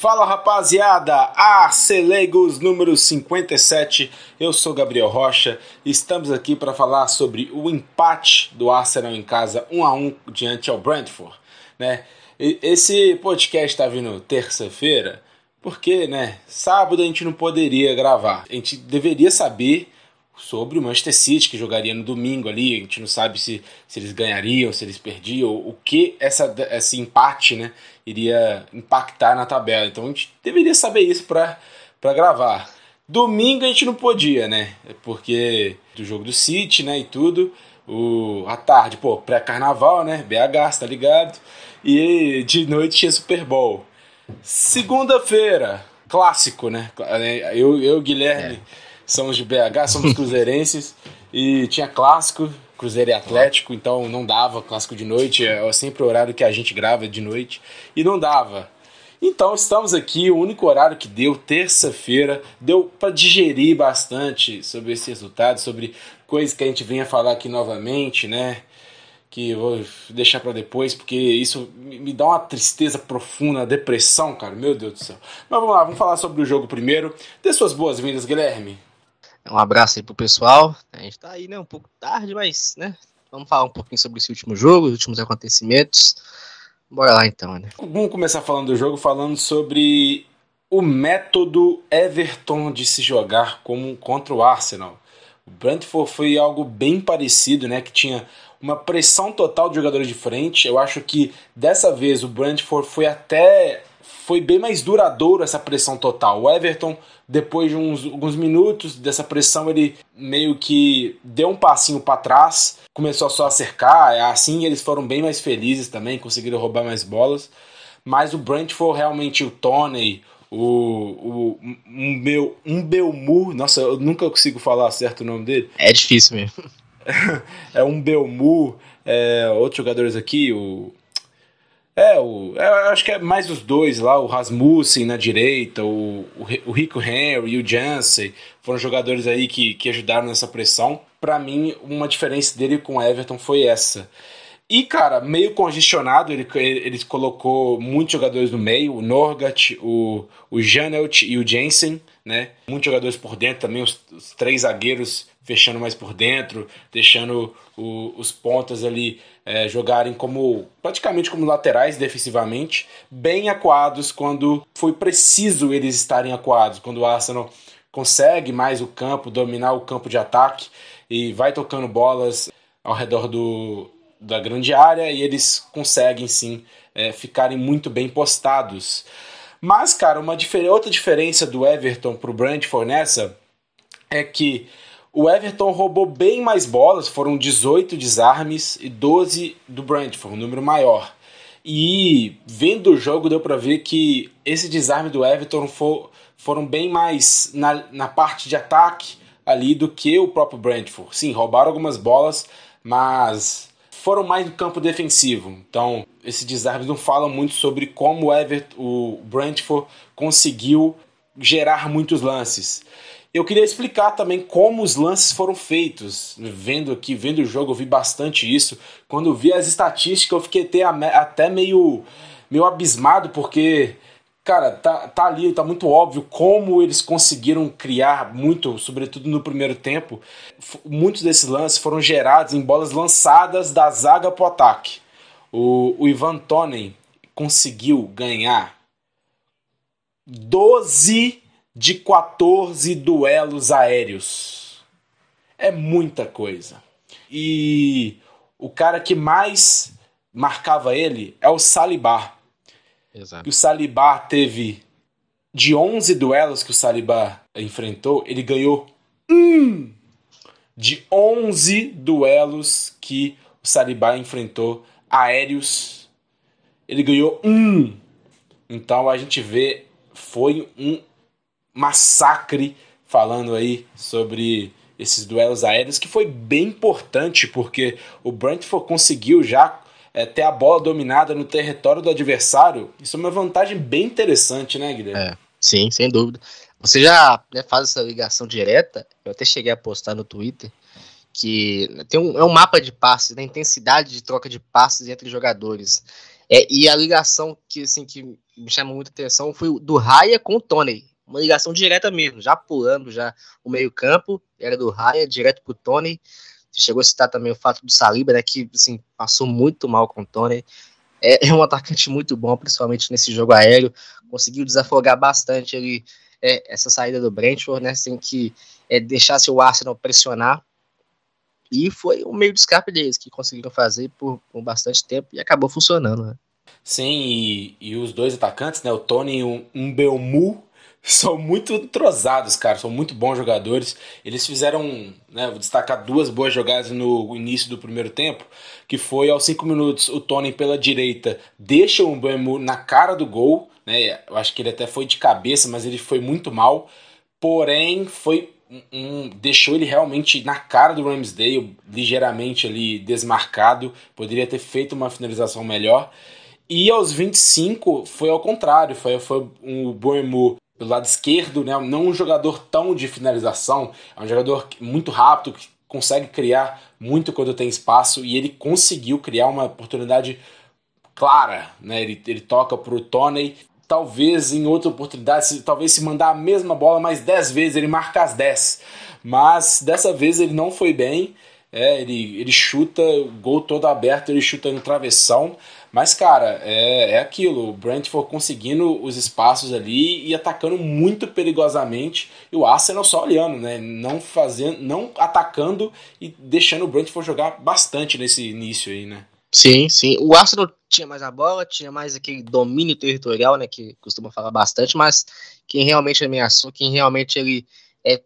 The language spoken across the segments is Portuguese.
Fala rapaziada, Arcelegos número 57, eu sou Gabriel Rocha estamos aqui para falar sobre o empate do Arsenal em casa 1 a 1 diante ao Brentford. Né? Esse podcast está vindo terça-feira porque né, sábado a gente não poderia gravar, a gente deveria saber sobre o Manchester City, que jogaria no domingo ali. A gente não sabe se, se eles ganhariam, se eles perdiam, o que essa, esse empate né, iria impactar na tabela. Então a gente deveria saber isso para gravar. Domingo a gente não podia, né? Porque do jogo do City, né, e tudo. O, à tarde, pô, pré-carnaval, né? BH, tá ligado? E de noite tinha Super Bowl. Segunda-feira, clássico, né? Eu, eu Guilherme. É somos de BH, somos cruzeirenses e tinha clássico, Cruzeiro e Atlético, então não dava clássico de noite, é sempre o horário que a gente grava de noite e não dava. Então estamos aqui, o único horário que deu, terça-feira, deu para digerir bastante sobre esse resultado, sobre coisas que a gente venha falar aqui novamente, né? Que eu vou deixar para depois, porque isso me dá uma tristeza profunda, depressão, cara, meu Deus do céu. Mas vamos lá, vamos falar sobre o jogo primeiro. Dê suas boas-vindas, Guilherme. Um abraço aí pro pessoal. A gente tá aí, né, um pouco tarde, mas, né, vamos falar um pouquinho sobre esse último jogo, os últimos acontecimentos. Bora lá então, né? Vamos começar falando do jogo, falando sobre o método Everton de se jogar como contra o Arsenal. O Brentford foi algo bem parecido, né, que tinha uma pressão total de jogadores de frente. Eu acho que dessa vez o Brentford foi até foi bem mais duradouro essa pressão total. O Everton, depois de uns, alguns minutos dessa pressão, ele meio que deu um passinho para trás, começou só a cercar. Assim eles foram bem mais felizes também, conseguiram roubar mais bolas. Mas o Brentford realmente, o Tony, o, o um, meu, um Belmu, nossa, eu nunca consigo falar certo o nome dele. É difícil mesmo. é um Belmu, é, outros jogadores aqui, o é, o, é, acho que é mais os dois lá, o Rasmussen na direita, o, o, o Rico Henry e o Jansen, foram jogadores aí que, que ajudaram nessa pressão. Para mim, uma diferença dele com o Everton foi essa. E, cara, meio congestionado, ele, ele colocou muitos jogadores no meio, o Norgat, o, o Janelt e o Jensen, né? Muitos jogadores por dentro também, os, os três zagueiros fechando mais por dentro, deixando o, os pontas ali é, jogarem como praticamente como laterais defensivamente, bem acuados quando foi preciso eles estarem acuados, quando o Arsenal consegue mais o campo, dominar o campo de ataque e vai tocando bolas ao redor do, da grande área e eles conseguem sim é, ficarem muito bem postados. Mas, cara, uma difer outra diferença do Everton para o Brentford nessa é que o Everton roubou bem mais bolas, foram 18 desarmes e 12 do Brentford, um número maior. E vendo o jogo deu para ver que esse desarme do Everton for, foram bem mais na, na parte de ataque ali do que o próprio Brentford. Sim, roubaram algumas bolas, mas foram mais no campo defensivo. Então, esse desarme não fala muito sobre como o, Everton, o Brentford conseguiu gerar muitos lances. Eu queria explicar também como os lances foram feitos. Vendo aqui, vendo o jogo, eu vi bastante isso. Quando vi as estatísticas, eu fiquei até, até meio, meio abismado, porque, cara, tá, tá ali, tá muito óbvio como eles conseguiram criar muito, sobretudo no primeiro tempo. Muitos desses lances foram gerados em bolas lançadas da zaga pro ataque. O, o Ivan Tonen conseguiu ganhar 12 de 14 duelos aéreos. É muita coisa. E o cara que mais marcava ele é o Salibar. Exato. o Salibar teve de 11 duelos que o Salibar enfrentou, ele ganhou um de 11 duelos que o Salibar enfrentou aéreos. Ele ganhou um. Então a gente vê foi um massacre falando aí sobre esses duelos aéreos, que foi bem importante, porque o Brentford conseguiu já é, ter a bola dominada no território do adversário. Isso é uma vantagem bem interessante, né, Guilherme? É, sim, sem dúvida. Você já né, faz essa ligação direta, eu até cheguei a postar no Twitter, que tem um, é um mapa de passes, da né, intensidade de troca de passes entre jogadores. É, e a ligação que, assim, que me chamou muita atenção foi do Raya com o Tony. Uma ligação direta mesmo, já pulando já o meio-campo, era do Raya direto pro Tony. Chegou a citar também o fato do Saliba, né, que assim, passou muito mal com o Tony. É, é, um atacante muito bom, principalmente nesse jogo aéreo. Conseguiu desafogar bastante ali é, essa saída do Brentford, né, sem que é, deixasse o Arsenal pressionar. E foi o meio de escape deles que conseguiram fazer por, por bastante tempo e acabou funcionando. Né? Sim, e, e, os dois atacantes, né, o Tony e o Mbeumu, são muito entrosados, cara, são muito bons jogadores. Eles fizeram, né, vou destacar duas boas jogadas no início do primeiro tempo, que foi aos cinco minutos o Tony pela direita deixa o Mbeumu na cara do gol, né? Eu acho que ele até foi de cabeça, mas ele foi muito mal. Porém, foi um, deixou ele realmente na cara do Ramsdale, ligeiramente ali desmarcado. Poderia ter feito uma finalização melhor. E aos 25 foi ao contrário, foi, foi o Boemu pelo lado esquerdo, né? não um jogador tão de finalização, é um jogador muito rápido, que consegue criar muito quando tem espaço, e ele conseguiu criar uma oportunidade clara. Né? Ele, ele toca para o Tony, talvez em outra oportunidade, se, talvez se mandar a mesma bola mais 10 vezes, ele marca as 10. Mas dessa vez ele não foi bem. É, ele, ele chuta, o gol todo aberto, ele chuta no travessão. Mas, cara, é, é aquilo. O Brentford conseguindo os espaços ali e atacando muito perigosamente. E o Arsenal só olhando, né? Não fazendo, não atacando e deixando o Brentford jogar bastante nesse início aí, né? Sim, sim. O Arsenal tinha mais a bola, tinha mais aquele domínio territorial, né? Que costuma falar bastante, mas quem realmente ameaçou, quem realmente ele é,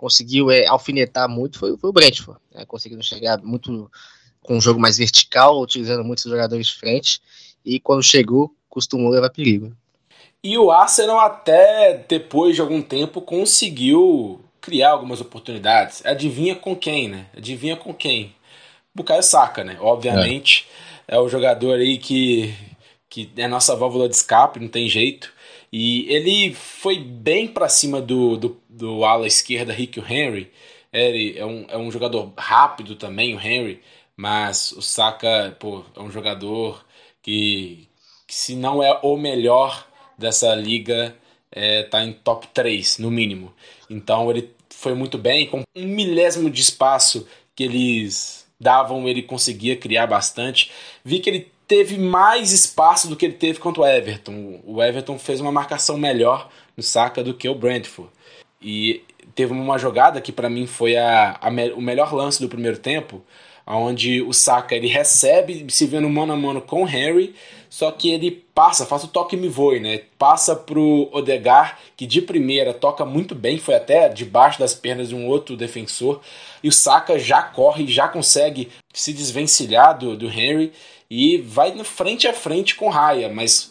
conseguiu é, alfinetar muito foi, foi o Brentford. Né, conseguindo chegar muito com um jogo mais vertical, utilizando muitos jogadores de frente, e quando chegou, costumou levar perigo. E o Arsenal até depois de algum tempo conseguiu criar algumas oportunidades. Adivinha com quem, né? Adivinha com quem? Bukayo Saka, né? Obviamente é, é o jogador aí que, que é nossa válvula de escape, não tem jeito. E ele foi bem para cima do, do, do ala esquerda, Rick Henry. Ele é um, é um jogador rápido também, o Henry. Mas o Saka, pô, é um jogador que, que se não é o melhor dessa liga, é, tá em top 3, no mínimo. Então ele foi muito bem, com um milésimo de espaço que eles davam, ele conseguia criar bastante. Vi que ele teve mais espaço do que ele teve contra o Everton. O Everton fez uma marcação melhor no Saka do que o Brentford. E teve uma jogada que para mim foi a, a, o melhor lance do primeiro tempo, onde o Saka ele recebe, se vê no mano a mano com o Henry, só que ele passa, faz o toque e me voe, né? Passa pro Odegar, que de primeira toca muito bem, foi até debaixo das pernas de um outro defensor, e o Saka já corre, já consegue se desvencilhar do, do Henry e vai frente a frente com Raya, mas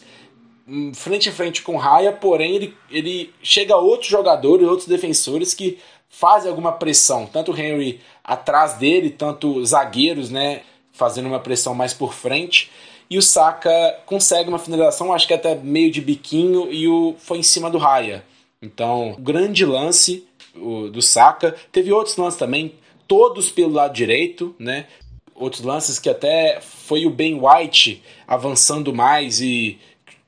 hum, frente a frente com Raya, porém ele, ele chega a outros jogadores, outros defensores que fazem alguma pressão, tanto o Henry atrás dele, tanto zagueiros, né, fazendo uma pressão mais por frente. E o Saka consegue uma finalização, acho que até meio de biquinho, e o foi em cima do Raya. Então, grande lance o, do Saka. Teve outros lances também, todos pelo lado direito, né? Outros lances que até foi o Ben White avançando mais e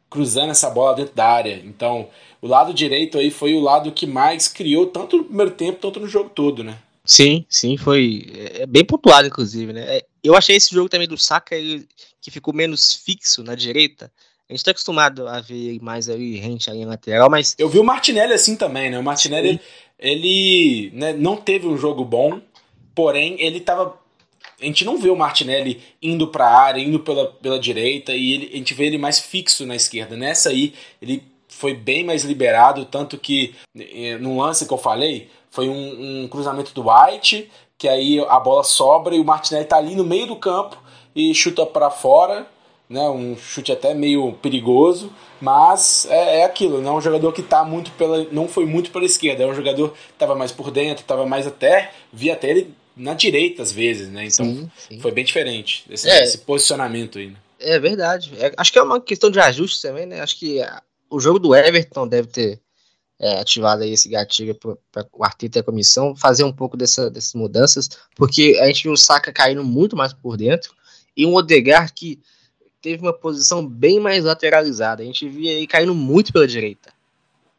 cruzando essa bola dentro da área. Então, o lado direito aí foi o lado que mais criou tanto no primeiro tempo, tanto no jogo todo, né? Sim, sim, foi é, bem pontuado, inclusive, né? É, eu achei esse jogo também do Saka que ficou menos fixo na direita. A gente tá acostumado a ver mais ali, rente ali na lateral, mas. Eu vi o Martinelli assim também, né? O Martinelli, sim. ele né, não teve um jogo bom, porém, ele tava. A gente não vê o Martinelli indo para a área, indo pela, pela direita, e ele, a gente vê ele mais fixo na esquerda. Nessa aí, ele foi bem mais liberado, tanto que eh, no lance que eu falei, foi um, um cruzamento do White, que aí a bola sobra e o Martinelli tá ali no meio do campo e chuta para fora, né? Um chute até meio perigoso, mas é, é, aquilo, não é um jogador que tá muito pela, não foi muito pela esquerda, é um jogador que estava mais por dentro, estava mais até, via até ele na direita às vezes, né? Então sim, sim. foi bem diferente esse, é, esse posicionamento aí. Né? É verdade. É, acho que é uma questão de ajuste também, né? Acho que o jogo do Everton deve ter é, ativado aí esse gatilho para o Arteta e a comissão fazer um pouco dessa, dessas mudanças, porque a gente viu o Saka caindo muito mais por dentro e um Odegar que teve uma posição bem mais lateralizada. A gente via ele caindo muito pela direita.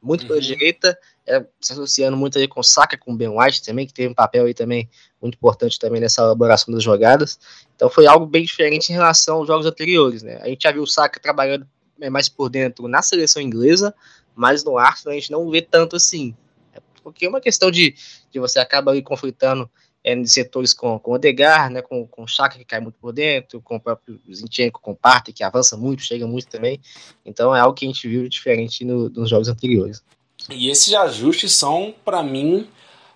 Muito uhum. pela direita, é, se associando muito aí com o Saka, com o Ben White também, que teve um papel aí também muito importante também nessa elaboração das jogadas. Então foi algo bem diferente em relação aos jogos anteriores, né? A gente já viu o Saka trabalhando é, mais por dentro na seleção inglesa, mas no Arsenal a gente não vê tanto assim. É porque é uma questão de, de você acaba ali conflitando é, setores com, com o Odegar, né, com, com o Chaka, que cai muito por dentro, com o próprio Zinchenko, com o Partey, que avança muito, chega muito também. Então é algo que a gente viu diferente no, nos jogos anteriores. E esses ajustes são, para mim,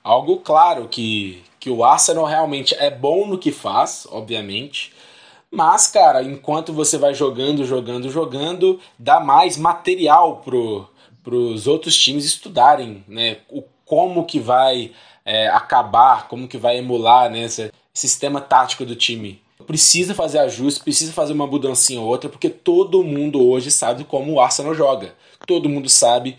algo claro, que, que o Arsenal realmente é bom no que faz, obviamente, mas, cara, enquanto você vai jogando, jogando, jogando, dá mais material pro, pros outros times estudarem, né, o, como que vai é, acabar, como que vai emular né, esse sistema tático do time. Precisa fazer ajuste, precisa fazer uma mudancinha ou outra, porque todo mundo hoje sabe como o Arsenal joga. Todo mundo sabe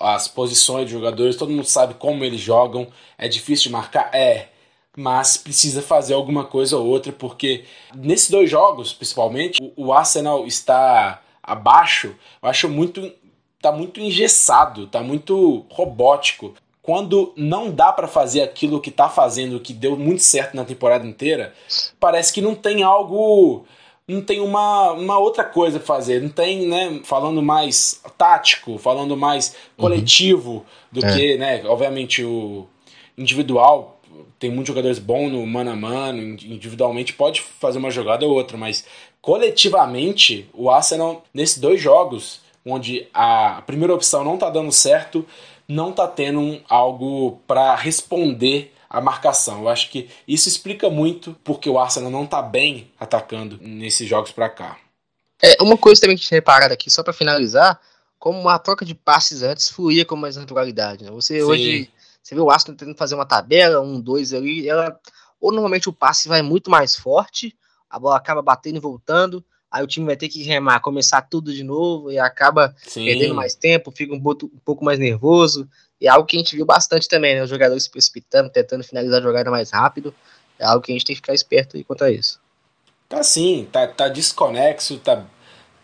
as posições de jogadores, todo mundo sabe como eles jogam. É difícil de marcar? É. Mas precisa fazer alguma coisa ou outra, porque nesses dois jogos, principalmente, o, o Arsenal está abaixo. Eu acho muito. tá muito engessado, tá muito robótico quando não dá para fazer aquilo que tá fazendo, que deu muito certo na temporada inteira, parece que não tem algo. Não tem uma, uma outra coisa pra fazer. Não tem, né? Falando mais tático, falando mais uhum. coletivo uhum. do é. que, né? Obviamente, o individual. Tem muitos jogadores bons no mano a mano, individualmente pode fazer uma jogada ou outra, mas coletivamente, o Arsenal, nesses dois jogos, onde a primeira opção não tá dando certo, não tá tendo um, algo para responder a marcação. Eu acho que isso explica muito porque o Arsenal não tá bem atacando nesses jogos para cá. É, uma coisa também que tinha reparado aqui, só para finalizar, como a troca de passes antes fluía com mais naturalidade. Né? Você Sim. hoje, você vê o Arsenal tentando fazer uma tabela, um, dois ali, ela, ou normalmente o passe vai muito mais forte, a bola acaba batendo e voltando, aí o time vai ter que remar, começar tudo de novo e acaba Sim. perdendo mais tempo, fica um, um, pouco mais nervoso. E é algo que a gente viu bastante também, né? Os jogadores se precipitando, tentando finalizar a jogada mais rápido. É algo que a gente tem que ficar esperto quanto a isso. Tá sim, tá, tá desconexo, tá,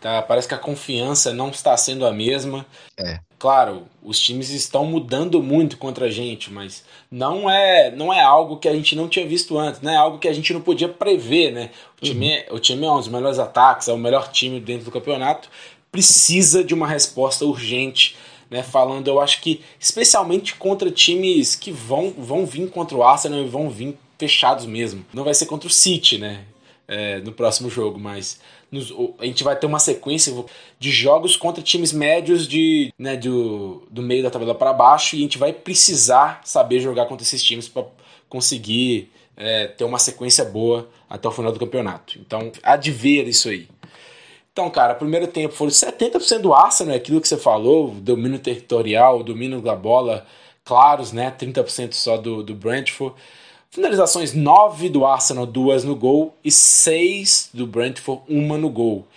tá, parece que a confiança não está sendo a mesma. É claro, os times estão mudando muito contra a gente, mas não é não é algo que a gente não tinha visto antes, não é algo que a gente não podia prever, né? O time, uhum. o time é um dos melhores ataques, é o melhor time dentro do campeonato, precisa de uma resposta urgente, né? Falando, eu acho que especialmente contra times que vão vão vir contra o Arsenal e vão vir fechados mesmo. Não vai ser contra o City, né? É, no próximo jogo, mas nos, a gente vai ter uma sequência de jogos contra times médios de, né, do, do meio da tabela para baixo e a gente vai precisar saber jogar contra esses times para conseguir é, ter uma sequência boa até o final do campeonato. Então, há de ver isso aí. Então, cara, primeiro tempo foram 70% do Arsenal, é aquilo que você falou, domínio territorial, domínio da bola, claros, né? 30% só do, do Brentford. Finalizações 9 do Arsenal, duas no gol, e 6 do Brentford, uma no gol.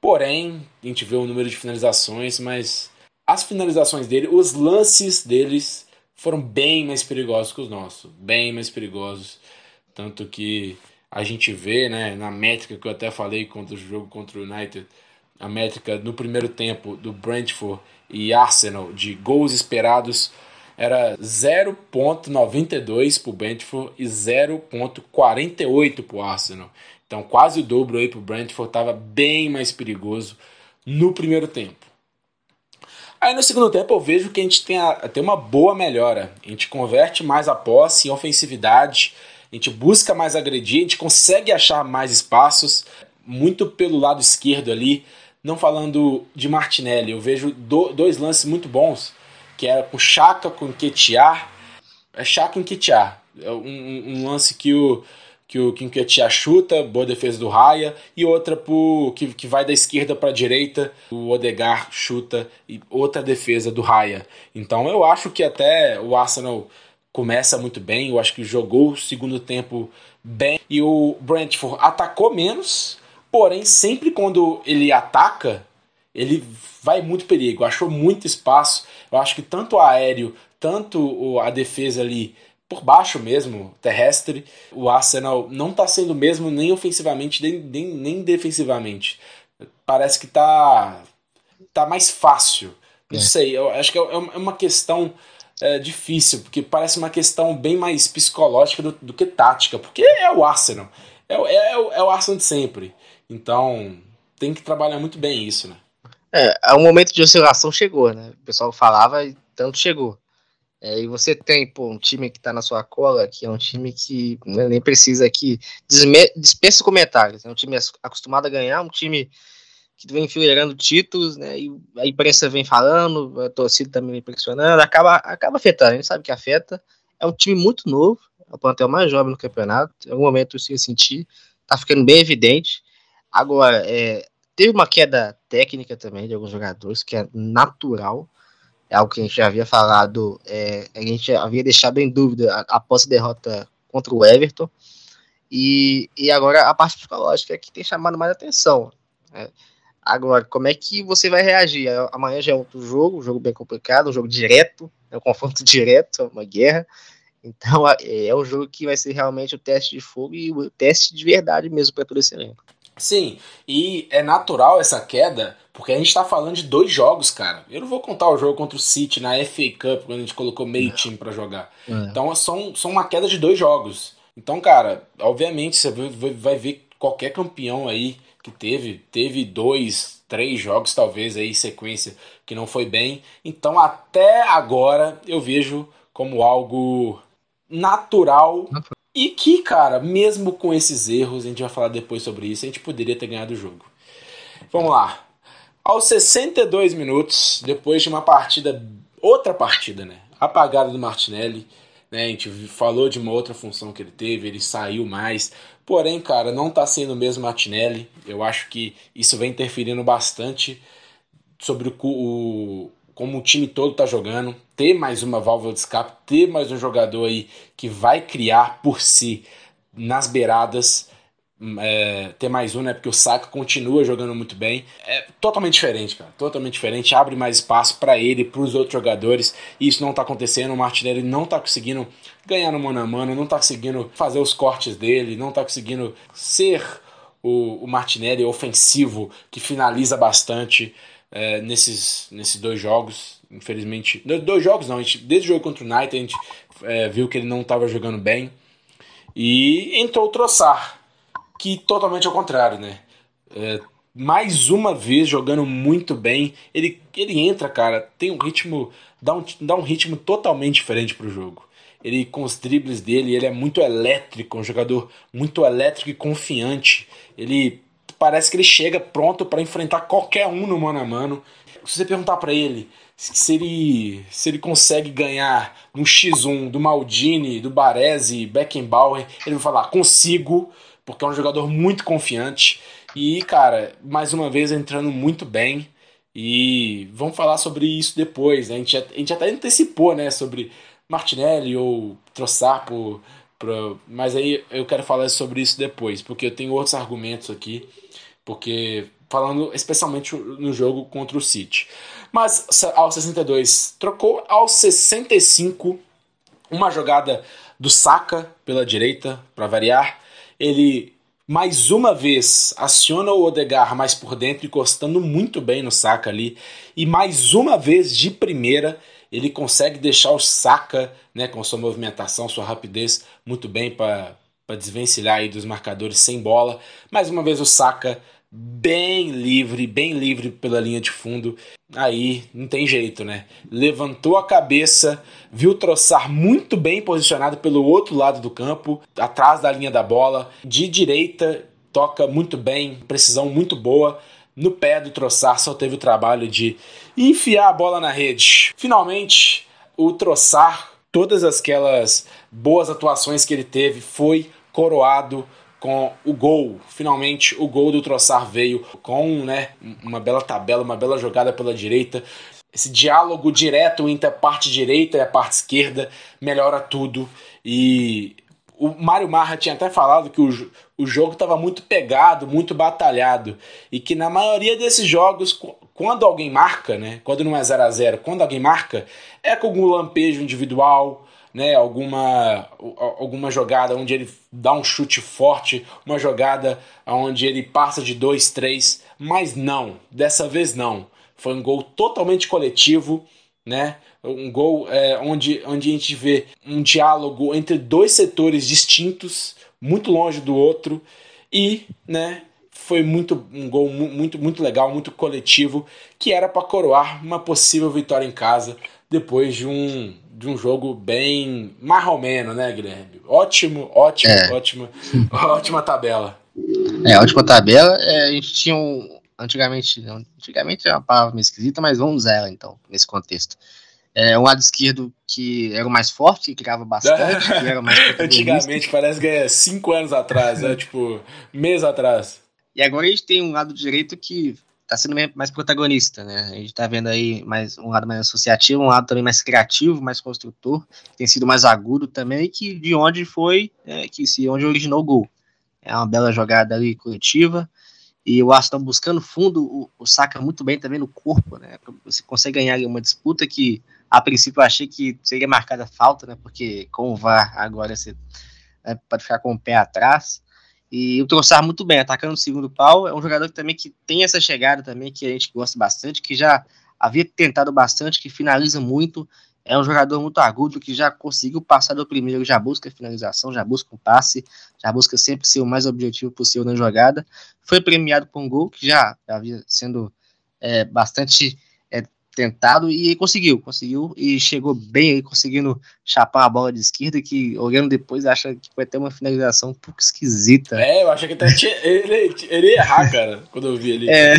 Porém, a gente vê o número de finalizações, mas as finalizações dele, os lances deles foram bem mais perigosos que os nossos, bem mais perigosos. Tanto que a gente vê, né, na métrica que eu até falei contra o jogo contra o United, a métrica no primeiro tempo do Brentford e Arsenal de gols esperados era 0.92 para o Brentford e 0.48 para o Arsenal. Então quase o dobro aí para o Brentford, estava bem mais perigoso no primeiro tempo. Aí no segundo tempo eu vejo que a gente tem, a, tem uma boa melhora. A gente converte mais a posse em ofensividade, a gente busca mais agredir, a gente consegue achar mais espaços, muito pelo lado esquerdo ali. Não falando de Martinelli, eu vejo do, dois lances muito bons que era com Chaka, com Nketiah. É Chaka e. É um, um, lance que o que o Nketiah chuta, boa defesa do Raya, e outra pro, que, que vai da esquerda para a direita, o Odegar chuta, e outra defesa do Raya. Então eu acho que até o Arsenal começa muito bem, eu acho que jogou o segundo tempo bem, e o Brentford atacou menos, porém sempre quando ele ataca, ele vai muito perigo, achou muito espaço. Eu acho que tanto o aéreo, tanto a defesa ali por baixo mesmo, terrestre, o Arsenal não está sendo mesmo nem ofensivamente nem, nem, nem defensivamente. parece que tá, tá mais fácil. Não é. sei, eu acho que é, é uma questão é, difícil, porque parece uma questão bem mais psicológica do, do que tática, porque é o Arsenal. É, é, é, o Arsenal de sempre. Então, tem que trabalhar muito bem isso, né? É, um momento de oscilação chegou, né? O pessoal falava e tanto chegou. É, e você tem pô, um time que está na sua cola, que é um time que né, nem precisa aqui dispensa comentários. É um time acostumado a ganhar, um time que vem enfileirando títulos, né? E a imprensa vem falando, a torcida também vem impressionando, acaba, acaba afetando. A gente sabe que afeta. É um time muito novo, é o plantel mais jovem no campeonato. Em algum momento isso ia sentir, tá ficando bem evidente. Agora, é, teve uma queda técnica também de alguns jogadores, que é natural é algo que a gente já havia falado, é, a gente havia deixado em dúvida após a derrota contra o Everton, e, e agora a parte psicológica é que tem chamado mais atenção. Né? Agora, como é que você vai reagir? Amanhã já é outro jogo, um jogo bem complicado, um jogo direto, é um confronto direto, uma guerra. Então é, é um jogo que vai ser realmente o teste de fogo e o teste de verdade mesmo para todo esse elenco. Sim, e é natural essa queda, porque a gente tá falando de dois jogos, cara. Eu não vou contar o jogo contra o City na FA Cup, quando a gente colocou meio time para jogar. É. Então são, são uma queda de dois jogos. Então, cara, obviamente você vai ver qualquer campeão aí que teve, teve dois, três jogos talvez aí sequência que não foi bem. Então, até agora eu vejo como algo natural e que, cara, mesmo com esses erros, a gente vai falar depois sobre isso, a gente poderia ter ganhado o jogo. Vamos lá. Aos 62 minutos, depois de uma partida, outra partida, né? Apagada do Martinelli, né? A gente falou de uma outra função que ele teve, ele saiu mais. Porém, cara, não tá sendo o mesmo Martinelli. Eu acho que isso vem interferindo bastante sobre o, o como o time todo tá jogando, ter mais uma válvula de escape, ter mais um jogador aí que vai criar por si nas beiradas, hum, é, ter mais um, né? Porque o Saka continua jogando muito bem. É totalmente diferente, cara. Totalmente diferente. Abre mais espaço para ele, para os outros jogadores. E isso não tá acontecendo. O Martinelli não tá conseguindo ganhar no mano a mano, não tá conseguindo fazer os cortes dele, não tá conseguindo ser o, o Martinelli ofensivo que finaliza bastante é, nesses, nesses dois jogos. Infelizmente, dois jogos não, a gente, desde o jogo contra o United a gente é, viu que ele não estava jogando bem. E entrou o Troçar, que totalmente ao contrário, né? É, mais uma vez jogando muito bem. Ele, ele entra, cara, tem um ritmo, dá um, dá um ritmo totalmente diferente pro jogo. Ele com os dribles dele, ele é muito elétrico, um jogador muito elétrico e confiante. Ele parece que ele chega pronto para enfrentar qualquer um no mano a mano. Se você perguntar para ele se ele, se ele consegue ganhar no X1 do Maldini, do Baresi, Beckenbauer, ele vai falar: consigo, porque é um jogador muito confiante. E, cara, mais uma vez entrando muito bem. E vamos falar sobre isso depois. Né? A, gente, a gente até antecipou né, sobre Martinelli ou por, por, mas aí eu quero falar sobre isso depois, porque eu tenho outros argumentos aqui porque falando especialmente no jogo contra o City. Mas aos 62 trocou, aos 65 uma jogada do Saka pela direita para variar, ele mais uma vez aciona o Odegar mais por dentro, encostando muito bem no Saka ali, e mais uma vez de primeira ele consegue deixar o Saka, né, com sua movimentação, sua rapidez muito bem para desvencilhar aí dos marcadores sem bola. Mais uma vez o Saka bem livre, bem livre pela linha de fundo. Aí não tem jeito, né? Levantou a cabeça, viu troçar muito bem posicionado pelo outro lado do campo, atrás da linha da bola, de direita, toca muito bem, precisão muito boa. No pé do Troçar só teve o trabalho de enfiar a bola na rede. Finalmente, o Troçar, todas aquelas boas atuações que ele teve, foi coroado com o gol. Finalmente, o gol do Troçar veio com né, uma bela tabela, uma bela jogada pela direita. Esse diálogo direto entre a parte direita e a parte esquerda melhora tudo. E o Mário Marra tinha até falado que o, o jogo estava muito pegado, muito batalhado. E que na maioria desses jogos, quando alguém marca, né? Quando não é 0 a 0 quando alguém marca, é com algum lampejo individual, né? Alguma, alguma jogada onde ele dá um chute forte, uma jogada onde ele passa de 2, 3, mas não, dessa vez não. Foi um gol totalmente coletivo, né? Um gol é, onde, onde a gente vê um diálogo entre dois setores distintos, muito longe do outro, e, né? foi muito um gol muito muito legal, muito coletivo, que era para coroar uma possível vitória em casa depois de um de um jogo bem marromeno, né, Guilherme? Ótimo, ótimo, é. ótima, ótima tabela. É, ótima tabela. É, a gente tinha um antigamente, antigamente é uma palavra meio esquisita, mas vamos usar ela então nesse contexto. É, um lado esquerdo que era o mais forte, que criava bastante, que era mais Antigamente, parece que é cinco anos atrás, é tipo, mês atrás. E agora a gente tem um lado direito que está sendo mais protagonista, né? A gente está vendo aí mais um lado mais associativo, um lado também mais criativo, mais construtor, tem sido mais agudo também, que de onde foi, é, que se onde originou o gol. É uma bela jogada ali coletiva. E o Aston buscando fundo, o, o saca muito bem também no corpo, né? Você consegue ganhar uma disputa que a princípio eu achei que seria marcada falta, né? Porque com o VAR agora você é, pode ficar com o pé atrás. E o Trossard muito bem, atacando o segundo pau. É um jogador que, também que tem essa chegada também, que a gente gosta bastante, que já havia tentado bastante, que finaliza muito. É um jogador muito agudo, que já conseguiu passar do primeiro, já busca finalização, já busca um passe, já busca sempre ser o mais objetivo possível na jogada. Foi premiado com um gol, que já havia sendo é, bastante tentado e conseguiu, conseguiu e chegou bem aí, conseguindo chapar a bola de esquerda, que olhando depois acha que vai ter uma finalização um pouco esquisita. É, eu acho que até tinha, ele, ele ia errar, cara, quando eu vi ele. É,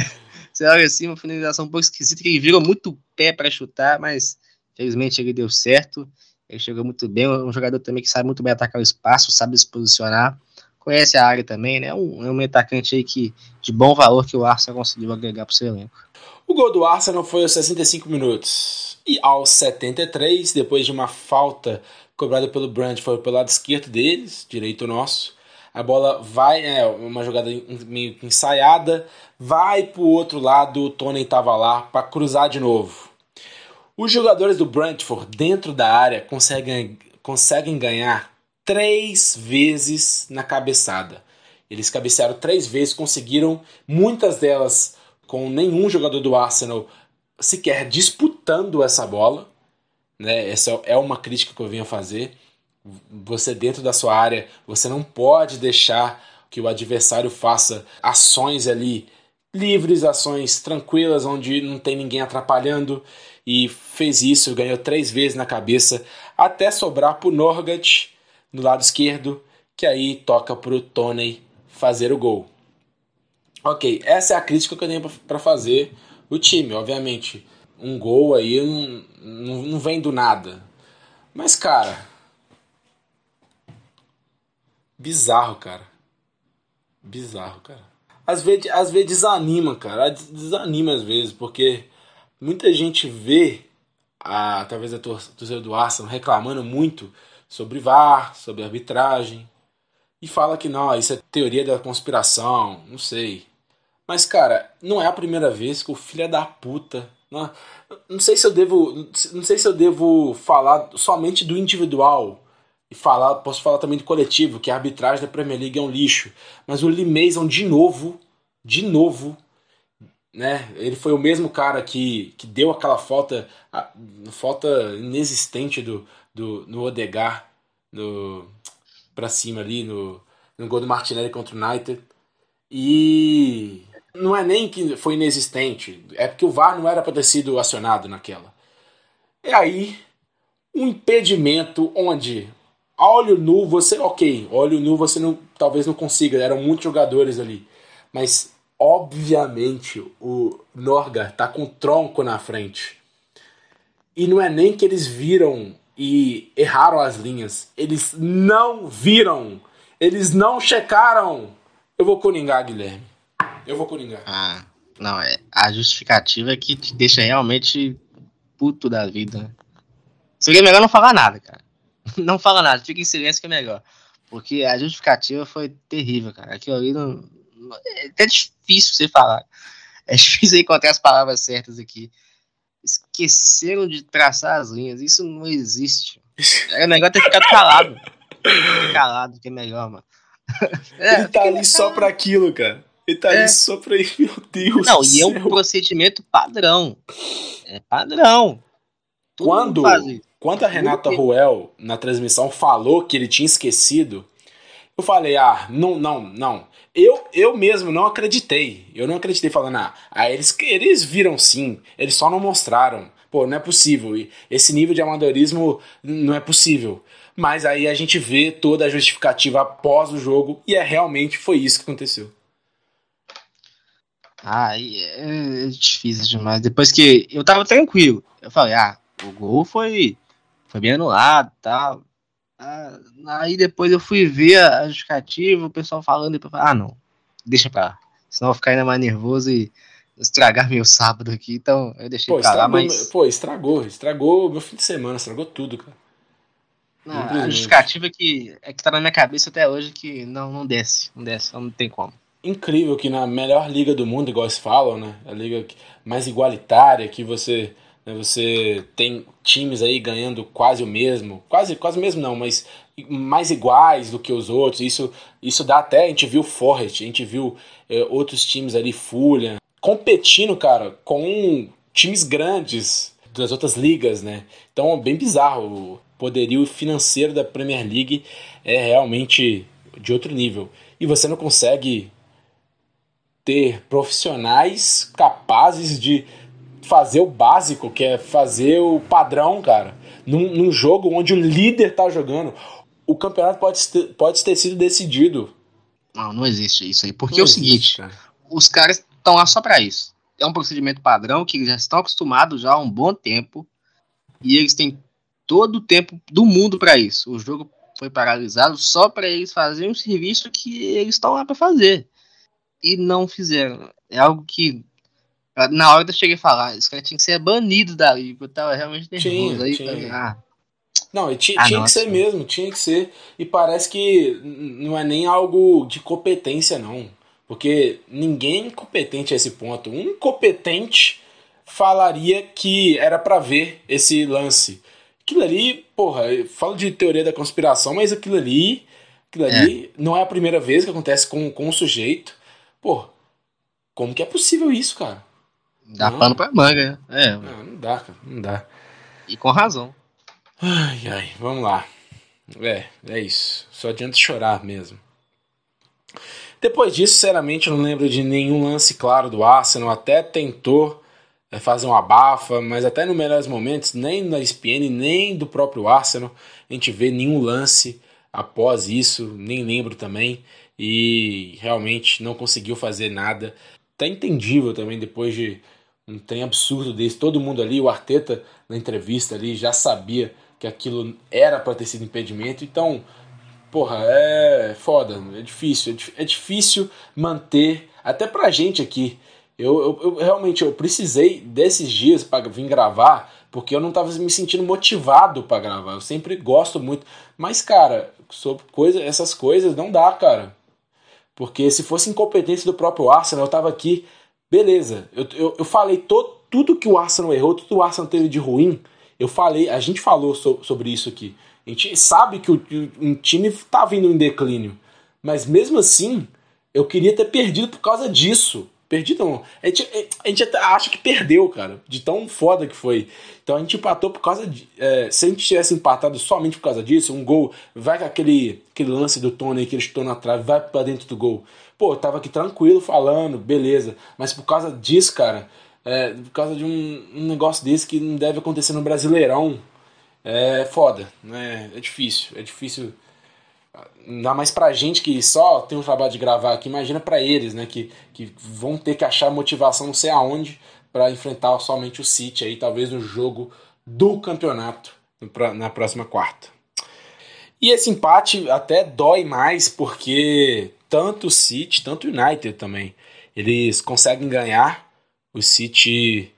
você olha assim, uma finalização um pouco esquisita, que ele virou muito pé para chutar, mas felizmente ele deu certo, ele chegou muito bem, um jogador também que sabe muito bem atacar o espaço, sabe se posicionar, conhece a área também, né, um, é um atacante aí que, de bom valor que o Arsenal conseguiu agregar para o seu elenco. O gol do Arsenal foi aos 65 minutos. E aos 73, depois de uma falta cobrada pelo Brentford pelo lado esquerdo deles, direito nosso, a bola vai, é uma jogada meio ensaiada, vai para o outro lado, o Tony estava lá para cruzar de novo. Os jogadores do Brentford dentro da área conseguem, conseguem ganhar três vezes na cabeçada. Eles cabecearam três vezes, conseguiram muitas delas com nenhum jogador do Arsenal sequer disputando essa bola. Né? Essa é uma crítica que eu venho a fazer. Você dentro da sua área, você não pode deixar que o adversário faça ações ali livres, ações tranquilas, onde não tem ninguém atrapalhando. E fez isso, ganhou três vezes na cabeça, até sobrar para o Norgat no lado esquerdo, que aí toca para o Tony fazer o gol. Ok, essa é a crítica que eu tenho para fazer o time, obviamente. Um gol aí não, não, não vem do nada. Mas, cara. Bizarro, cara. Bizarro, cara. Às vezes, às vezes desanima, cara. Desanima às vezes, porque muita gente vê, a, talvez a torcida do Arsenal, reclamando muito sobre VAR, sobre arbitragem. E fala que não, isso é teoria da conspiração, não sei. Mas, cara, não é a primeira vez que o filho é da puta. Não, não sei se eu devo. Não sei se eu devo falar somente do individual. E falar, posso falar também do coletivo, que a arbitragem da Premier League é um lixo. Mas o Lee Mason, de novo, de novo, né? Ele foi o mesmo cara que, que deu aquela falta, a, falta inexistente do, do, no Odegar no, pra cima ali, no, no gol do Martinelli contra o United. E não é nem que foi inexistente, é porque o VAR não era para ter sido acionado naquela. E aí, um impedimento onde, a olho nu, você, ok, olho nu você não, talvez não consiga, eram muitos jogadores ali, mas obviamente o Norga tá com o tronco na frente. E não é nem que eles viram e erraram as linhas, eles não viram, eles não checaram. Eu vou coringar, Guilherme. Eu vou Coringa. Ah, não, é, a justificativa é que te deixa realmente puto da vida. Seria melhor não falar nada, cara. Não fala nada, fica em silêncio que é melhor. Porque a justificativa foi terrível, cara. Aquilo ali não. É até difícil você falar. é difícil encontrar as palavras certas aqui. Esqueceram de traçar as linhas. Isso não existe. É melhor ter ficado calado. calado, que é melhor, mano. É, Ele tá ali só pra aquilo, cara. Ele tá é. ali só pra ir, meu Deus. Não, e é um procedimento padrão. É padrão. Todo quando, quando a Renata Ruel, na transmissão, falou que ele tinha esquecido, eu falei, ah, não, não, não. Eu, eu mesmo não acreditei. Eu não acreditei falando, ah, ah eles, eles viram sim, eles só não mostraram. Pô, não é possível. Esse nível de amadorismo não é possível. Mas aí a gente vê toda a justificativa após o jogo e é realmente foi isso que aconteceu. Ah, é, difícil demais. Depois que eu tava tranquilo, eu falei, ah, o gol foi, foi bem anulado e tal. Ah, aí depois eu fui ver a justificativa, o pessoal falando, e eu falei, ah, não, deixa pra lá. Senão eu vou ficar ainda mais nervoso e estragar meu sábado aqui, então eu deixei pô, pra lá, mas... Pô, estragou, estragou meu fim de semana, estragou tudo, cara. Não, a justificativa é que, é que tá na minha cabeça até hoje que não, não desce, não desce, não tem como. Incrível que na melhor liga do mundo, igual eles falam, né? A liga mais igualitária, que você você tem times aí ganhando quase o mesmo, quase, quase mesmo não, mas mais iguais do que os outros. Isso, isso dá até, a gente viu Forest, a gente viu é, outros times ali, Fulham, competindo, cara, com times grandes das outras ligas, né? Então é bem bizarro. O poderio financeiro da Premier League é realmente de outro nível. E você não consegue ter profissionais capazes de fazer o básico, que é fazer o padrão, cara. Num, num jogo onde o líder tá jogando. O campeonato pode ter, pode ter sido decidido. Não, não existe isso aí. Porque não é o seguinte, cara. os caras estão lá só para isso. É um procedimento padrão que eles já estão acostumados já há um bom tempo. E eles têm todo o tempo do mundo para isso. O jogo foi paralisado só para eles fazerem um serviço que eles estão lá para fazer. E não fizeram. É algo que na hora eu cheguei a falar, esse cara tinha que ser banido dali, porque eu tava realmente nervoso. aí, tinha. Ah. Não, tinha, ah, tinha que ser mesmo, tinha que ser. E parece que não é nem algo de competência, não. Porque ninguém é incompetente a esse ponto. Um incompetente falaria que era para ver esse lance. Aquilo ali, porra, eu falo de teoria da conspiração, mas aquilo ali, aquilo é. ali não é a primeira vez que acontece com, com o sujeito. Pô, como que é possível isso, cara? Dá não. pano pra manga, né? É. Não, não dá, cara. Não dá. E com razão. Ai, ai, vamos lá. É, é isso. Só adianta chorar mesmo. Depois disso, sinceramente, eu não lembro de nenhum lance claro do Arsenal. Até tentou é, fazer uma abafa, mas até nos melhores momentos, nem na ESPN, nem do próprio Arsenal, a gente vê nenhum lance após isso, nem lembro também. E realmente não conseguiu fazer nada. Tá entendível também depois de um trem absurdo desse. Todo mundo ali, o Arteta na entrevista ali já sabia que aquilo era para ter sido impedimento. Então, porra, é foda, é difícil, é, difícil manter até pra gente aqui. Eu, eu, eu realmente eu precisei desses dias para vir gravar porque eu não estava me sentindo motivado para gravar. Eu sempre gosto muito, mas cara, sobre coisa, essas coisas não dá, cara. Porque se fosse incompetência do próprio Arsenal, eu tava aqui Beleza, eu, eu, eu falei todo, tudo que o Arsenal errou, tudo que o Arsenal teve de ruim. Eu falei, a gente falou so, sobre isso aqui. A gente sabe que o, um time tá vindo em declínio. Mas mesmo assim, eu queria ter perdido por causa disso. Perdido não. A gente, a gente acha que perdeu, cara. De tão foda que foi. Então a gente empatou por causa de. É, se a gente tivesse empatado somente por causa disso, um gol, vai com aquele, aquele lance do Tony que ele chutou na trave, vai para dentro do gol. Pô, eu tava aqui tranquilo falando, beleza. Mas por causa disso, cara, é, por causa de um, um, negócio desse que não deve acontecer no Brasileirão, é foda, né? É difícil, é difícil. Ainda mais pra gente que só tem o trabalho de gravar aqui, imagina para eles, né? Que, que vão ter que achar motivação não sei aonde para enfrentar somente o City aí, talvez no jogo do campeonato na próxima quarta. E esse empate até dói mais porque tanto o City, tanto o United também. Eles conseguem ganhar. O City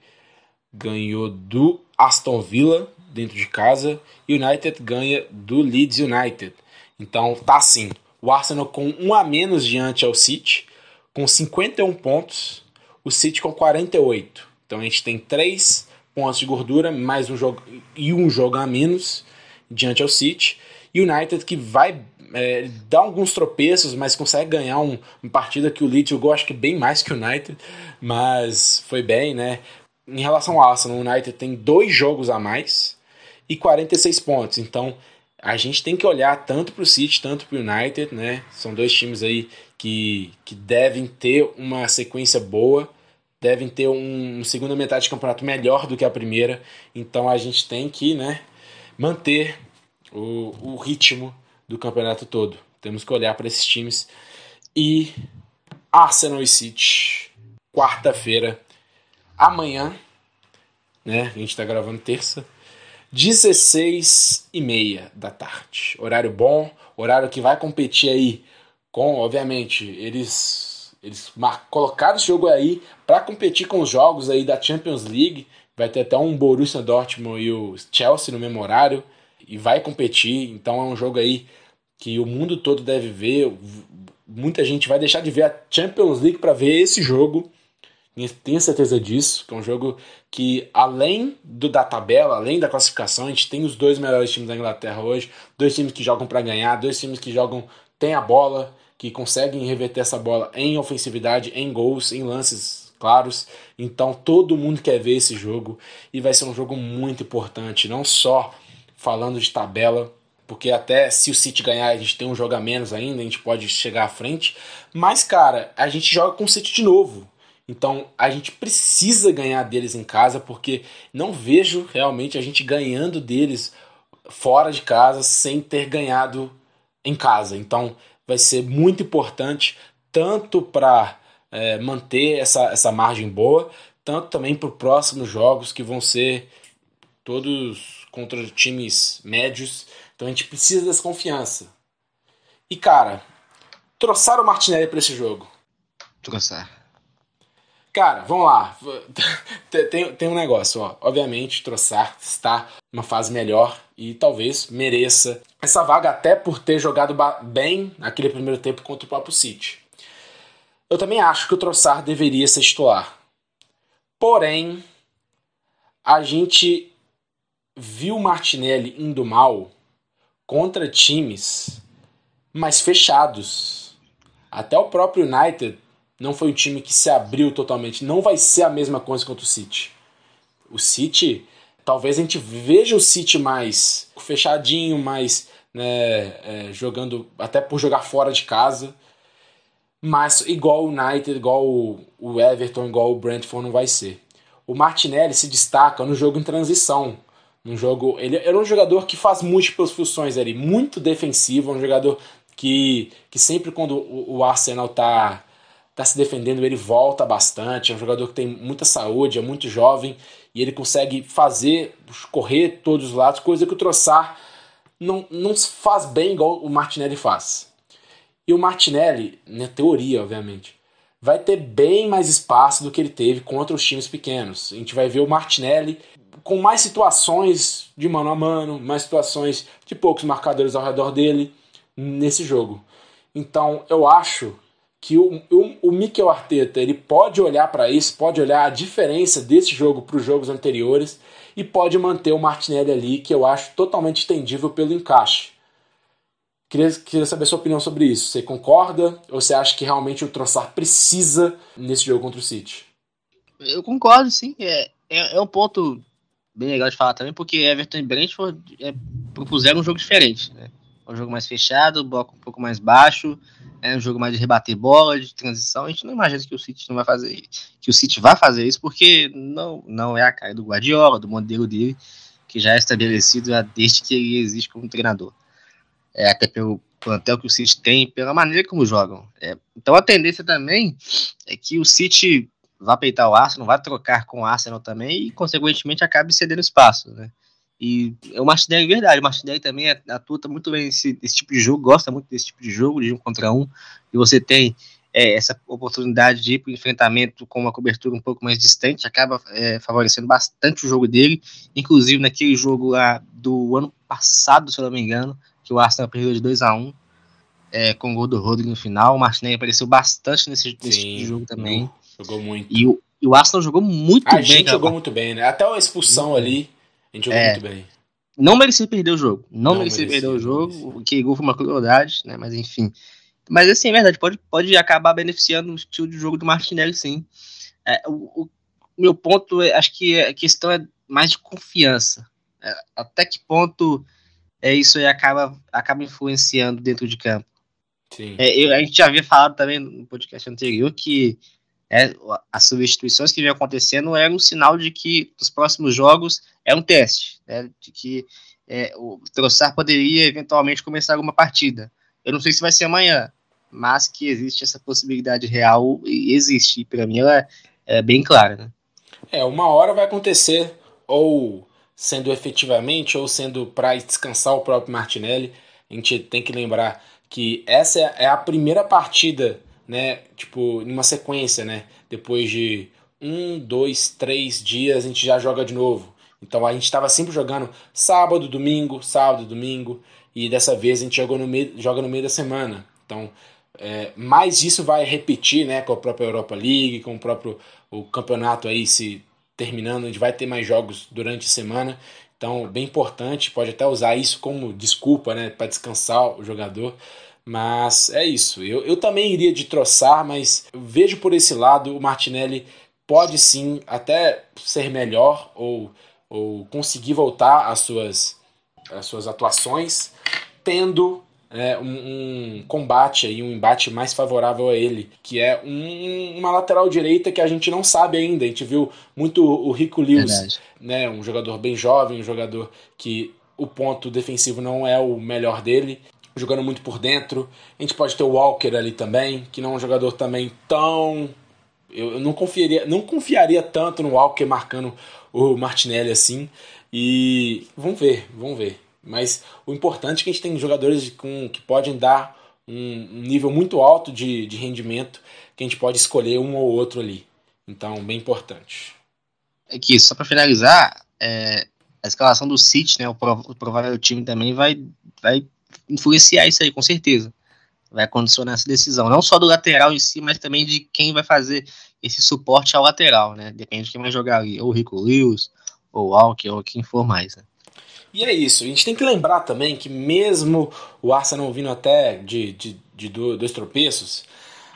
ganhou do Aston Villa dentro de casa e o United ganha do Leeds United. Então tá assim. O Arsenal com um a menos diante ao City, com 51 pontos. o City com 48. Então a gente tem 3 pontos de gordura mais um jogo e um jogo a menos diante ao City. United que vai é, dá alguns tropeços, mas consegue ganhar um, uma partida que o Leeds jogou acho que bem mais que o United, mas foi bem, né? Em relação ao Arsenal, o United tem dois jogos a mais e 46 pontos. Então a gente tem que olhar tanto para o City, tanto para o United, né? São dois times aí que, que devem ter uma sequência boa, devem ter um, uma segunda metade de campeonato melhor do que a primeira. Então a gente tem que, né, manter o, o ritmo do campeonato todo. Temos que olhar para esses times. E Arsenal e City, quarta-feira, amanhã, né? A gente está gravando terça, 16 e meia da tarde. Horário bom, horário que vai competir aí com, obviamente, eles eles colocaram esse jogo aí para competir com os jogos aí da Champions League. Vai ter até um Borussia Dortmund e o Chelsea no mesmo horário e vai competir. Então é um jogo aí que o mundo todo deve ver. Muita gente vai deixar de ver a Champions League para ver esse jogo tenho certeza disso, que é um jogo que, além do, da tabela, além da classificação, a gente tem os dois melhores times da Inglaterra hoje, dois times que jogam para ganhar, dois times que jogam, tem a bola, que conseguem reverter essa bola em ofensividade, em gols, em lances claros. Então todo mundo quer ver esse jogo e vai ser um jogo muito importante, não só falando de tabela, porque até se o City ganhar a gente tem um jogo a menos ainda, a gente pode chegar à frente, mas cara, a gente joga com o City de novo. Então a gente precisa ganhar deles em casa, porque não vejo realmente a gente ganhando deles fora de casa sem ter ganhado em casa. Então vai ser muito importante, tanto para é, manter essa, essa margem boa, tanto também para os próximos jogos que vão ser todos contra times médios. Então a gente precisa dessa confiança. E cara, trouxeram o Martinelli para esse jogo. Trouxer. Cara, vamos lá. Tem, tem um negócio, ó. Obviamente, Trossard está numa fase melhor e talvez mereça essa vaga até por ter jogado bem naquele primeiro tempo contra o próprio City. Eu também acho que o Trossard deveria ser titular. Porém, a gente viu o Martinelli indo mal contra times mais fechados. Até o próprio United não foi um time que se abriu totalmente. Não vai ser a mesma coisa contra o City. O City, talvez a gente veja o City mais fechadinho, mais né, é, jogando, até por jogar fora de casa. Mas igual o United, igual o Everton, igual o Brentford não vai ser. O Martinelli se destaca no jogo em transição. No jogo, ele era um jogador que faz múltiplas funções ali, muito defensivo, um jogador que, que sempre quando o, Arsenal tá está se defendendo, ele volta bastante, é um jogador que tem muita saúde, é muito jovem e ele consegue fazer, correr todos os lados, coisa que o Troçar não, não faz bem igual o Martinelli faz. E o Martinelli, na teoria, obviamente, vai ter bem mais espaço do que ele teve contra os times pequenos. A gente vai ver o Martinelli com mais situações de mano a mano, mais situações de poucos marcadores ao redor dele nesse jogo. Então eu acho que o, o, o Mikel Arteta ele pode olhar para isso, pode olhar a diferença desse jogo para os jogos anteriores e pode manter o Martinelli ali, que eu acho totalmente entendível pelo encaixe. Queria, queria saber sua opinião sobre isso. Você concorda ou você acha que realmente o Trossard precisa nesse jogo contra o City? Eu concordo, sim. É, é, é um ponto bem legal de falar também, porque Everton e Brentford é, propuseram um jogo diferente. Né? Um jogo mais fechado, bloco um pouco mais baixo, é um jogo mais de rebater bola, de transição. A gente não imagina que o City não vai fazer que o City vai fazer isso, porque não, não é a cara do Guardiola, do modelo dele, que já é estabelecido desde que ele existe como treinador. É até pelo plantel que o City tem, pela maneira como jogam. É, então a tendência também é que o City vá peitar o Arsenal, vai trocar com o Arsenal também e, consequentemente, acabe cedendo espaço, né? E o Martinelli, verdade, o Martinelli também atua muito bem nesse, nesse, tipo de jogo, gosta muito desse tipo de jogo, de um contra um, e você tem é, essa oportunidade de ir para o enfrentamento com uma cobertura um pouco mais distante, acaba é, favorecendo bastante o jogo dele, inclusive naquele jogo lá do ano passado, se eu não me engano, que o Arsenal perdeu de 2 a 1 é, com o gol do Rodrigo no final, o Martinelli apareceu bastante nesse, nesse tipo de jogo também. Jogou muito. E o, e o Arsenal jogou muito a bem. A gente jogou muito bem, né? Até a expulsão ali, a gente jogou é, muito bem. Não merecia perder o jogo. Não, não merecia, perder o jogo. O que gol foi uma crueldade, né? Mas enfim. Mas assim, é verdade, pode, pode acabar beneficiando o estilo de jogo do Martinelli, sim. É, o, o, meu ponto, é, acho que a questão é mais de confiança. É, até que ponto é, isso aí acaba, acaba influenciando dentro de campo. Sim. É, eu, a gente já havia falado também no podcast anterior que é, as substituições que vinham acontecendo eram um sinal de que os próximos jogos é um teste, né, de que é, o Troçar poderia eventualmente começar alguma partida. Eu não sei se vai ser amanhã, mas que existe essa possibilidade real e existe. Para mim ela é, é bem clara. Né? É, uma hora vai acontecer, ou sendo efetivamente, ou sendo para descansar o próprio Martinelli. A gente tem que lembrar que essa é a primeira partida, né? Tipo, numa sequência, né? Depois de um, dois, três dias a gente já joga de novo. Então a gente estava sempre jogando sábado, domingo, sábado, domingo, e dessa vez a gente jogou no meio, joga no meio da semana. Então, é, mais isso vai repetir, né? Com a própria Europa League, com o próprio o campeonato aí se terminando, a gente vai ter mais jogos durante a semana. Então, bem importante, pode até usar isso como desculpa, né, para descansar o jogador. Mas é isso. Eu, eu também iria de troçar, mas vejo por esse lado o Martinelli pode sim até ser melhor ou, ou conseguir voltar às suas, às suas atuações, tendo é, um, um, combate aí, um embate mais favorável a ele, que é um, uma lateral direita que a gente não sabe ainda. A gente viu muito o Rico Lewis, né, um jogador bem jovem, um jogador que o ponto defensivo não é o melhor dele, jogando muito por dentro. A gente pode ter o Walker ali também, que não é um jogador também tão eu não confiaria, não confiaria tanto no Walker marcando o Martinelli assim. E vamos ver, vamos ver. Mas o importante é que a gente tem jogadores com, que podem dar um, nível muito alto de, de rendimento, que a gente pode escolher um ou outro ali. Então, bem importante. É que, só para finalizar, é, a escalação do City, né, o, o provável time também vai, vai influenciar isso aí, com certeza. Vai condicionar essa decisão. Não só do lateral em si, mas também de quem vai fazer esse suporte ao lateral, né? Depende de quem vai jogar ali, ou o Rico Lewis, ou o ou quem for mais, né? E é isso. A gente tem que lembrar também que mesmo o Arsenal vindo até de, de, de dois tropeços,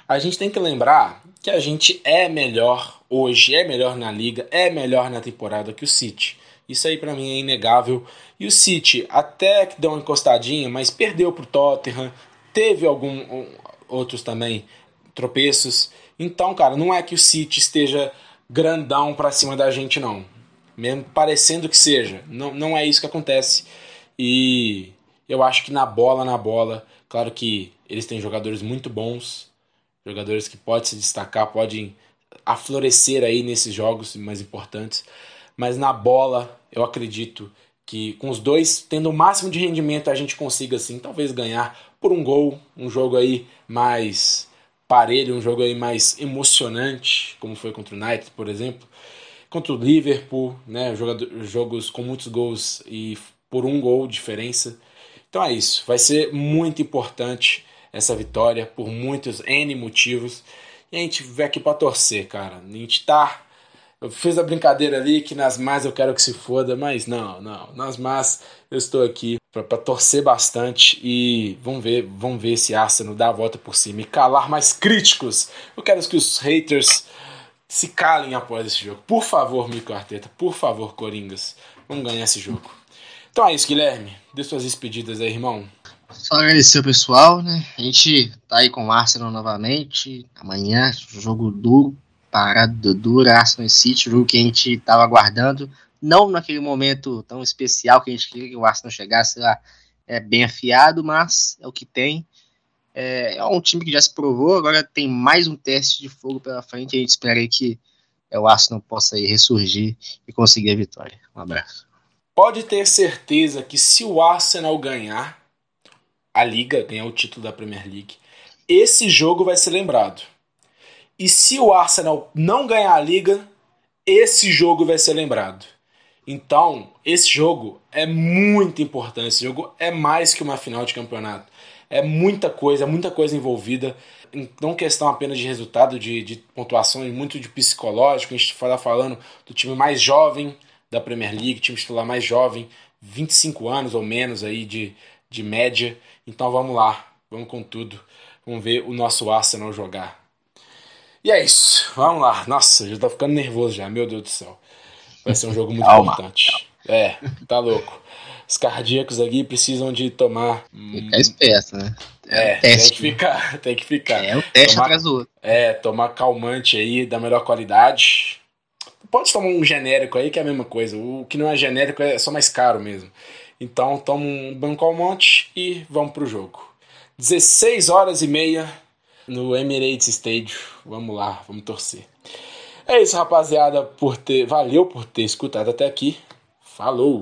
a gente tem que lembrar que a gente é melhor hoje, é melhor na liga, é melhor na temporada que o City. Isso aí para mim é inegável. E o City até que deu uma encostadinha, mas perdeu pro Tottenham, teve algum um, outros também tropeços. Então, cara, não é que o City esteja grandão para cima da gente não mesmo parecendo que seja. Não, não é isso que acontece. E eu acho que na bola, na bola, claro que eles têm jogadores muito bons, jogadores que podem se destacar, podem aflorescer aí nesses jogos mais importantes, mas na bola eu acredito que com os dois tendo o máximo de rendimento a gente consiga assim, talvez ganhar por um gol, um jogo aí mais parelho, um jogo aí mais emocionante, como foi contra o United, por exemplo contra o Liverpool, né? Jogos com muitos gols e por um gol diferença. Então é isso. Vai ser muito importante essa vitória por muitos N motivos. E a gente veio aqui para torcer, cara. A gente tá. Eu fiz a brincadeira ali que nas más eu quero que se foda, mas não, não. Nas más eu estou aqui para torcer bastante e vamos ver, vamos ver se Arsenal dá a volta por cima e calar mais críticos. Eu quero que os haters se calem após esse jogo. Por favor, Mico Arteta, por favor, Coringas, vamos ganhar esse jogo. Então é isso, Guilherme. Dê suas despedidas aí, irmão. Só agradecer o pessoal, né? A gente tá aí com o Arsenal novamente. Amanhã, jogo duro, parada dura, Arsenal City, jogo que a gente tava aguardando. Não naquele momento tão especial que a gente queria que o Arsenal chegasse lá é, bem afiado, mas é o que tem. É, é, um time que já se provou, agora tem mais um teste de fogo pela frente. A gente espera que é, o Arsenal possa aí ressurgir e conseguir a vitória. Um abraço. Pode ter certeza que se o Arsenal ganhar a Liga, ganhar o título da Premier League, esse jogo vai ser lembrado. E se o Arsenal não ganhar a Liga, esse jogo vai ser lembrado. Então, esse jogo é muito importante. Esse jogo é mais que uma final de campeonato É muita coisa, muita coisa envolvida. Não questão apenas de resultado, de, de pontuação, e muito de psicológico. A gente está falando do time mais jovem da Premier League, time titular mais jovem, 25 anos ou menos aí de, de média. Então vamos lá, vamos com tudo. Vamos ver o nosso Arsenal jogar. E é isso, vamos lá. Nossa, já tá ficando nervoso já, meu Deus do céu. Vai ser um jogo muito Calma. importante. É, tá louco. Os cardíacos aqui precisam de tomar. Ficar esperto, né? É, é um tem que ficar, tem que ficar. É um teste tomar, atrás do outro. É, tomar calmante aí da melhor qualidade. Pode tomar um genérico aí, que é a mesma coisa. O que não é genérico é só mais caro mesmo. Então toma um banco calmante e vamos pro jogo. 16 horas e meia no Emirates Stadium. Vamos lá, vamos torcer. É isso, rapaziada, por ter, valeu por ter escutado até aqui. Falou.